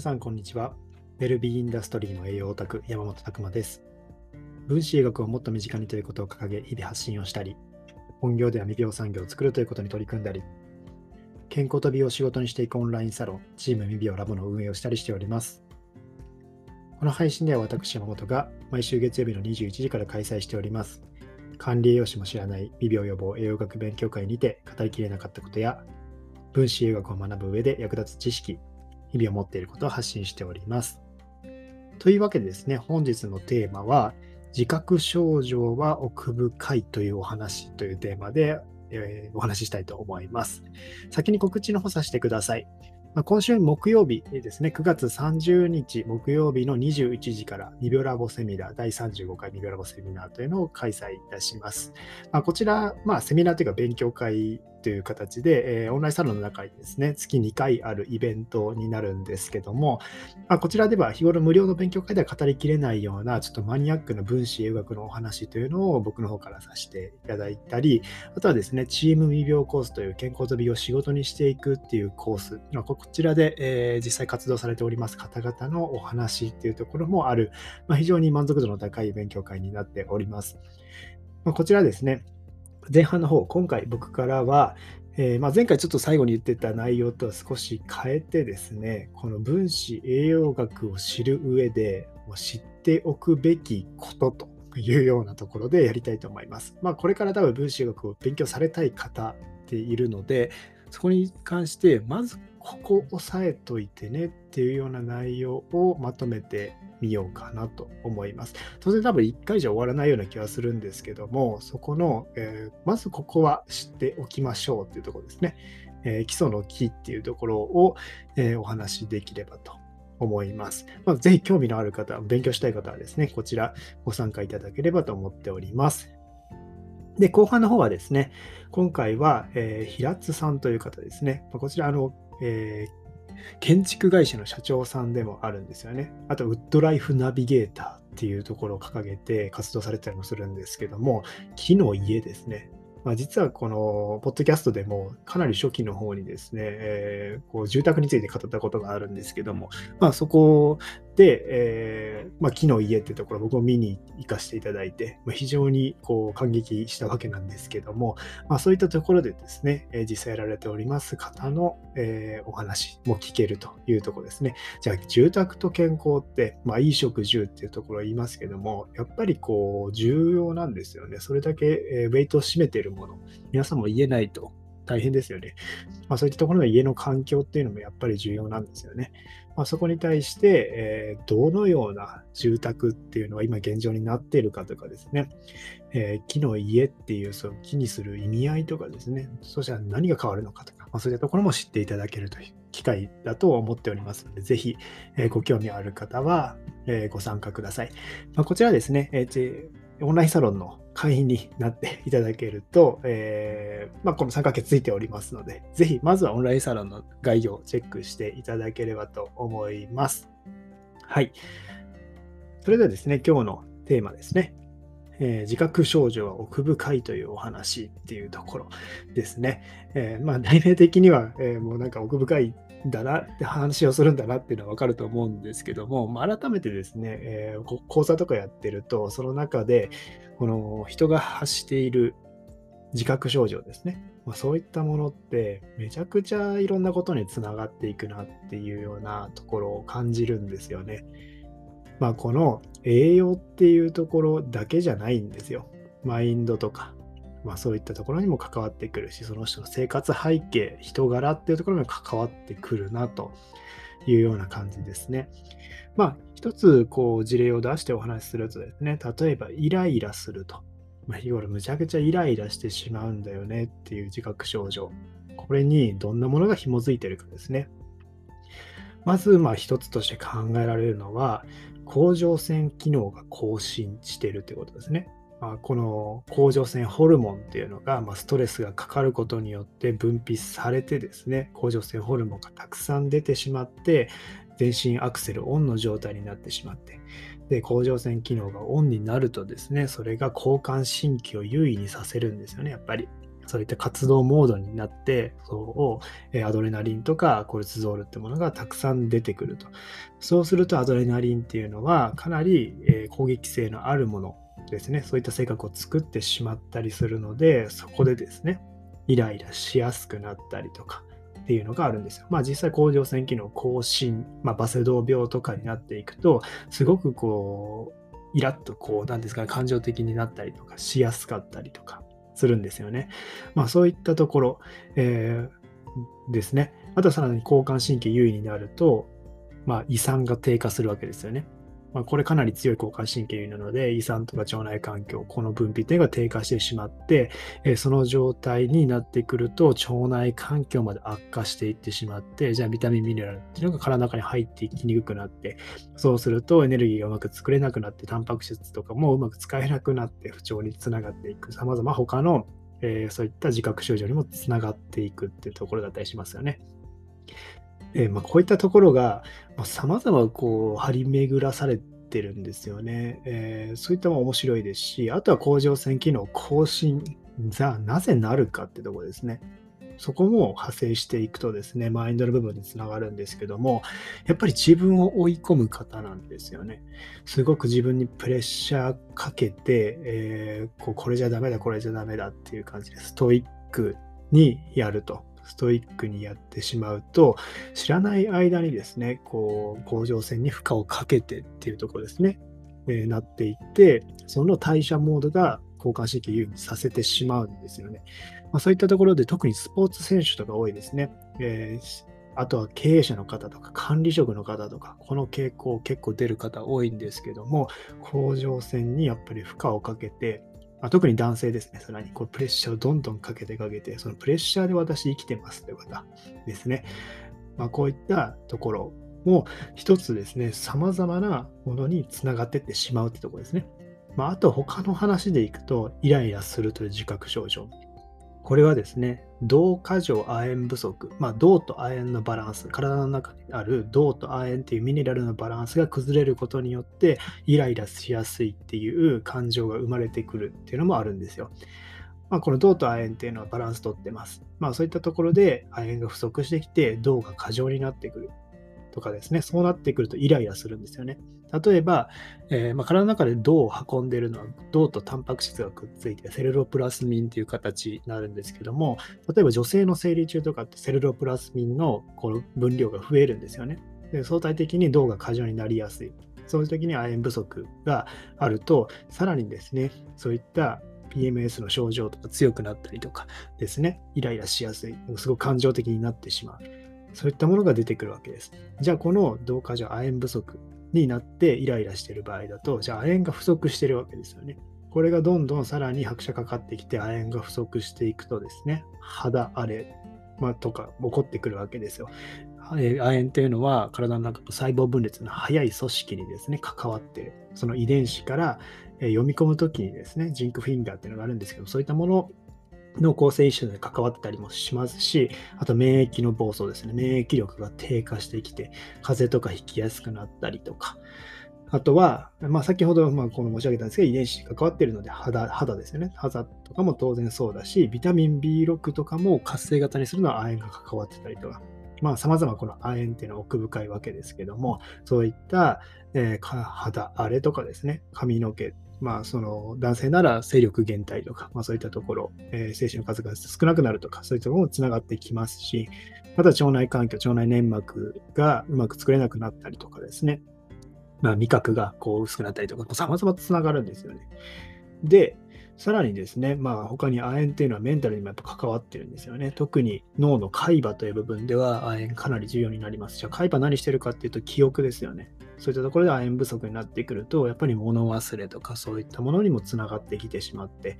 皆さん、こんにちは。ベルビーインダストリーの栄養オタク、山本拓馬です。分子医学をもっと身近にということを掲げ、日々発信をしたり、本業では未病産業を作るということに取り組んだり、健康と美容を仕事にしていくオンラインサロン、チーム未病ラボの運営をしたりしております。この配信では私、山本が毎週月曜日の21時から開催しております。管理栄養士も知らない未病予防栄養学勉強会にて語りきれなかったことや、分子栄養学を学ぶ上で役立つ知識、日々を持っていることを発信しております。というわけでですね、本日のテーマは、自覚症状は奥深いというお話というテーマで、えー、お話ししたいと思います。先に告知の方させてください。まあ、今週木曜日ですね、9月30日木曜日の21時からニビオラボセミナー、第35回ニビオラボセミナーというのを開催いたします。まあ、こちら、まあ、セミナーというか勉強会という形で、えー、オンラインサロンの中にですね、月2回あるイベントになるんですけども、まあ、こちらでは日頃無料の勉強会では語りきれないような、ちょっとマニアックな分子栄学のお話というのを僕の方からさせていただいたり、あとはですね、チーム未病コースという健康と美を仕事にしていくっていうコース、まあ、こちらで、えー、実際活動されております方々のお話っていうところもある、まあ、非常に満足度の高い勉強会になっております。まあ、こちらですね、前半の方、今回僕からは、えー、まあ、前回ちょっと最後に言ってた内容とは少し変えてですね、この分子栄養学を知る上で知っておくべきことというようなところでやりたいと思います。まあ、これから多分分子学を勉強されたい方っているので、そこに関してまずここ押さえといてねっていうような内容をまとめてみようかなと思います。当然多分1回じゃ終わらないような気はするんですけども、そこの、えー、まずここは知っておきましょうっていうところですね。えー、基礎の木っていうところを、えー、お話しできればと思います。まあ、ぜひ興味のある方、勉強したい方はですね、こちらご参加いただければと思っております。で、後半の方はですね、今回は、えー、平津さんという方ですね。こちら、あの、えー、建築会社の社長さんでもあるんですよね。あと、ウッドライフナビゲーターっていうところを掲げて活動されてたりもするんですけども、木の家ですね。まあ、実はこのポッドキャストでもかなり初期の方にですね、えー、こう住宅について語ったことがあるんですけども、まあ、そこで、えー、まあ、木の家ってところ僕も見に行かせていただいて、まあ、非常にこう感激したわけなんですけども、まあ、そういったところでですね、えー、実際やられております方の、えー、お話も聞けるというところですね。じゃあ住宅と健康って、まあ、衣食住っていうところを言いますけども、やっぱりこう重要なんですよね。それだけ、えウェイトを占めているもの、皆さんも言えないと大変ですよね。まあ、そういったところの家の環境っていうのもやっぱり重要なんですよね。まあ、そこに対して、えー、どのような住宅っていうのは今現状になっているかとかですね、えー、木の家っていうその木にする意味合いとかですね、そしたら何が変わるのかとか、まあ、そういったところも知っていただけるという機会だと思っておりますので、ぜひ、えー、ご興味ある方は、えご参加ください。ま、こちらですね、えオンラインサロンの会員になっていただけると、えー、まあ、この3ヶ月ついておりますので、ぜひまずはオンラインサロンの概要をチェックしていただければと思います。はい。それではですね、今日のテーマですね。えー、自覚症状は奥深いというお話っていうところですね。えー、まあ、題名的には、えー、もうなんか奥深いだなって話をするんだなっていうのは分かると思うんですけども、まあ、改めてですね、えー、講座とかやってると、その中で、この人が発している自覚症状ですね。まあ、そういったものってめちゃくちゃいろんなことにつながっていくなっていうようなところを感じるんですよね。まあ、この栄養っていうところだけじゃないんですよ。マインドとかまあ、そういったところにも関わってくるし、その人の生活背景、人柄っていうところにも関わってくるなというような感じですね。まあ、一つこう事例を出してお話しするとですね、例えばイライラすると。まあ、日頃むちゃくちゃイライラしてしまうんだよねっていう自覚症状。これにどんなものが紐づいてるかですね。まず、まあ一つとして考えられるのは、甲状腺機能が更新しているということですね。まあ、この甲状腺ホルモンっていうのが、まあ、ストレスがかかることによって分泌されてですね、甲状腺ホルモンがたくさん出てしまって、全身アクセルオンの状態になってしまって、で、甲状腺機能がオンになるとですね、それが交感神経を優位にさせるんですよね、やっぱり。そういった活動モードになって、そう、アドレナリンとかコルチゾールってものがたくさん出てくると。そうするとアドレナリンっていうのはかなり攻撃性のあるものですね、そういった性格を作ってしまったりするので、そこでですね、イライラしやすくなったりとかっていうのがあるんですよ。まあ実際甲状腺機能更新、まあ、バセドウ病とかになっていくと、すごくこう、イラッとこう、なんですか、感情的になったりとかしやすかったりとかするんですよね。まあそういったところ、えー、ですね。あとさらに交感神経優位になると、まあ、胃酸が低下するわけですよね。まあ、これかなり強い交感神経なので、胃酸とか腸内環境、この分泌点が低下してしまって、え、その状態になってくると、腸内環境まで悪化していってしまって、じゃあビタミン、ミネラルっていうのが体の中に入っていきにくくなって、そうするとエネルギーがうまく作れなくなって、タンパク質とかもうまく使えなくなって不調につながっていく、様々他の、えー、そういった自覚症状にもつながっていくっていうところだったりしますよね。えー、まあ、こういったところが、さまざ、まこう張り巡らされてるんですよね。えー、そういったも面白いですし、あとは甲状腺機能更新がなぜなるかってとこですね。そこも派生していくとですね、マインドの部分につながるんですけども、やっぱり自分を追い込む方なんですよね。すごく自分にプレッシャーかけて、えー、こうこれじゃダメだ、これじゃダメだっていう感じで、ストイックにやると。ストイックにやってしまうと、知らない間にですね、こう、甲状腺に負荷をかけてっていうところですね、えー、なっていって、その代謝モードが交感神経優位にさせてしまうんですよね。まあ、そういったところで特にスポーツ選手とか多いですね。えー、あとは経営者の方とか管理職の方とか、この傾向結構出る方多いんですけども、甲状腺にやっぱり負荷をかけて、まあ、特に男性ですね、さらにこうプレッシャーをどんどんかけてかけて、そのプレッシャーで私生きてますという方ですね。まあ、こういったところも一つですね、様々なものにつながっていってしまうってところですね。まあ、あと他の話でいくと、イライラするという自覚症状。これはですね、銅過剰亜鉛不足、まあ、銅と亜鉛のバランス、体の中にある銅と亜鉛っていうミネラルのバランスが崩れることによって、イライラしやすいっていう感情が生まれてくるっていうのもあるんですよ。まあ、この銅と亜鉛っていうのはバランスとってます。まあ、そういったところで亜鉛が不足してきて、銅が過剰になってくるとかですね、そうなってくるとイライラするんですよね。例えば、えー、まあ、体の中で銅を運んでるのは銅とタンパク質がくっついてセルロプラスミンという形になるんですけども例えば女性の生理中とかってセルロプラスミンのこの分量が増えるんですよね。で相対的に銅が過剰になりやすい。そういう時に亜鉛不足があるとさらにですねそういった PMS の症状とか強くなったりとかですねイライラしやすいすごく感情的になってしまう。そういったものが出てくるわけです。じゃあこの銅過剰亜鉛不足になってイライラしている場合だと、じゃあ亜鉛が不足してるわけですよね。これがどんどんさらに拍車かかってきて亜鉛が不足していくとですね、肌荒れ、まあ、とか起こってくるわけですよ。亜鉛っていうのは体の中の細胞分裂の早い組織にですね、関わっている。その遺伝子から読み込むときにですね、ジンクフィンガーっていうのがあるんですけど、そういったものの構成一緒で関わったりもしますし、あと免疫の暴走ですね。免疫力が低下してきて、風邪とか引きやすくなったりとか、あとは、まあ、先ほどまあこの申し上げたんですけど、遺伝子に関わっているので肌、肌ですよね。肌とかも当然そうだし、ビタミン B6 とかも活性型にするのは亜鉛が関わってたりとか、まあ、様々この亜鉛っていうのは奥深いわけですけども、そういった、えー、肌荒れとかですね、髪の毛まあ、その男性なら勢力減退とか、まあ、そういったところ、えー、精子の数が少なくなるとか、そういったものもつながってきますし、また腸内環境、腸内粘膜がうまく作れなくなったりとかですね、まあ、味覚がこう薄くなったりとか、様々つながるんですよね。で、さらにですね、まあ、他に亜鉛っていうのはメンタルにもやっぱ関わってるんですよね。特に脳の海馬という部分では亜鉛かなり重要になります。じゃあ海馬何してるかっていうと記憶ですよね。そういったところで亜鉛不足になってくると、やっぱり物忘れとかそういったものにもつながってきてしまって、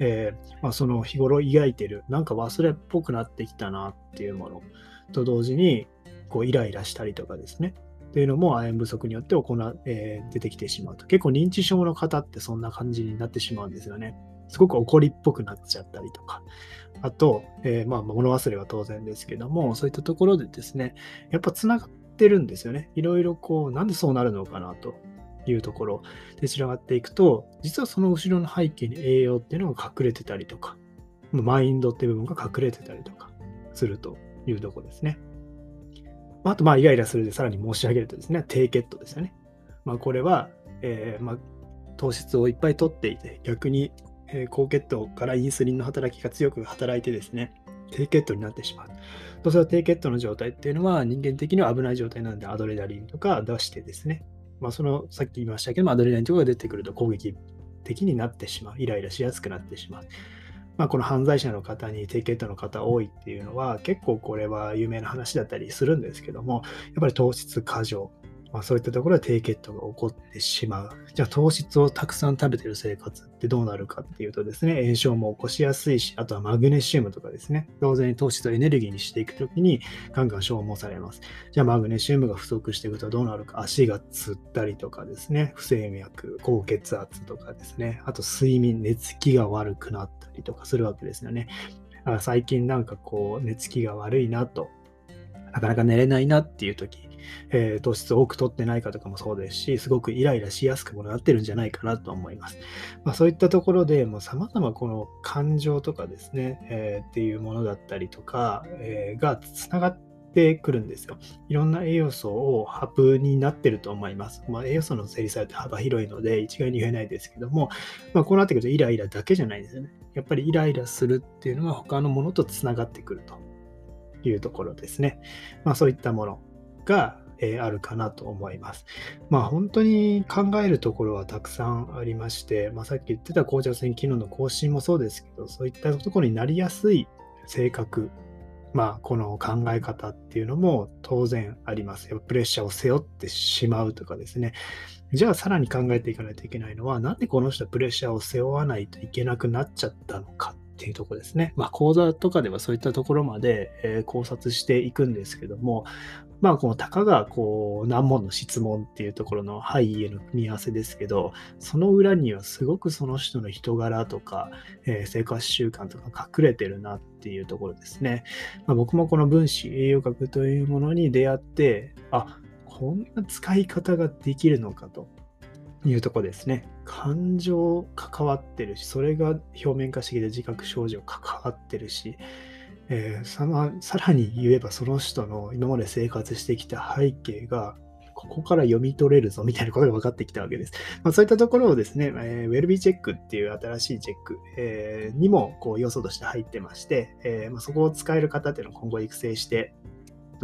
えー、まあ、その日頃抱いてる、なんか忘れっぽくなってきたなっていうものと同時に、こうイライラしたりとかですね。というのも亜鉛不足によって行えー、出てきてしまうと。結構認知症の方ってそんな感じになってしまうんですよね。すごく怒りっぽくなっちゃったりとか。あと、えー、まあ物忘れは当然ですけども、そういったところでですね、やっぱつながってるんですよね。いろいろこう、なんでそうなるのかなというところで散らがっていくと、実はその後ろの背景に栄養っていうのが隠れてたりとか、マインドっていう部分が隠れてたりとかするというとこですね。あと、まあ、イライラするでさらに申し上げるとですね、低血糖ですよね。まあ、これは、えー、まあ、糖質をいっぱい取っていて、逆に、え、高血糖からインスリンの働きが強く働いてですね、低血糖になってしまう。そうすると低血糖の状態っていうのは人間的には危ない状態なんでアドレナリンとか出してですね、まあ、そのさっき言いましたけどアドレナリンとかが出てくると攻撃的になってしまう。イライラしやすくなってしまう。まあ、この犯罪者の方に低血糖の方多いっていうのは結構これは有名な話だったりするんですけどもやっぱり糖質過剰まあ、そういったところで低血糖が起こってしまう。じゃあ糖質をたくさん食べてる生活ってどうなるかっていうとですね、炎症も起こしやすいし、あとはマグネシウムとかですね、当然糖質をエネルギーにしていくときにガンガン消耗されます。じゃあマグネシウムが不足していくとどうなるか、足がつったりとかですね、不整脈、高血圧とかですね、あと睡眠、寝つきが悪くなったりとかするわけですよね。だから最近なんかこう寝つきが悪いなと、なかなか寝れないなっていう時、えー、糖質を多く取ってないかとかもそうですし、すごくイライラしやすくもなってるんじゃないかなと思います。まあ、そういったところでもう様々この感情とかですね、えー、っていうものだったりとか、えー、がつながってくるんですよ。いろんな栄養素をハブになってると思います。まあ、栄養素の整理されて幅広いので一概に言えないですけども、まあ、こうなってくるとイライラだけじゃないんですよね。やっぱりイライラするっていうのは他のものとつながってくるというところですね。まあ、そういったものが、えー、あるかなと思います。まあ本当に考えるところはたくさんありまして、まあ、さっき言ってた甲状腺機能の更新もそうですけど、そういったところになりやすい性格、まあこの考え方っていうのも当然あります。プレッシャーを背負ってしまうとかですね。じゃあさらに考えていかないといけないのは、なんでこの人はプレッシャーを背負わないといけなくなっちゃったのかっていうところですね。まあ講座とかではそういったところまで、え考察していくんですけども、まあ、このたかが、こう、難問の質問っていうところのはいへの組み合わせですけど、その裏にはすごくその人の人柄とか、えー、生活習慣とか隠れてるなっていうところですね。まあ、僕もこの分子栄養学というものに出会って、あ、こんな使い方ができるのかというとこですね。感情関わってるし、それが表面化してきて自覚症状関わってるし、えー、ささらに言えばその人の今まで生活してきた背景がここから読み取れるぞみたいなことが分かってきたわけです。まあ、そういったところをですね、えー、ウェルビーチェックっていう新しいチェック、えー、にもこう要素として入ってまして、えーまあ、そこを使える方っていうのを今後育成して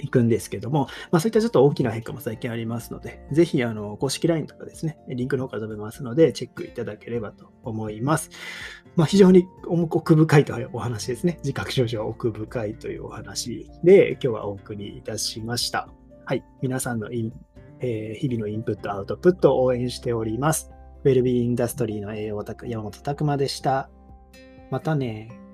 いくんですけども、まあ、そういったちょっと大きな変化も最近ありますので、ぜひあの公式 LINE とかですね、リンクの方から飛べますので、チェックいただければと思います。まあ、非常に奥深いというお話ですね。自覚症状奥深いというお話で、今日はお送りいたしました。はい。皆さんのイン、えー、日々のインプット、アウトプットを応援しております。ウェルビーインダストリーの栄養オタク、山本拓馬でした。またね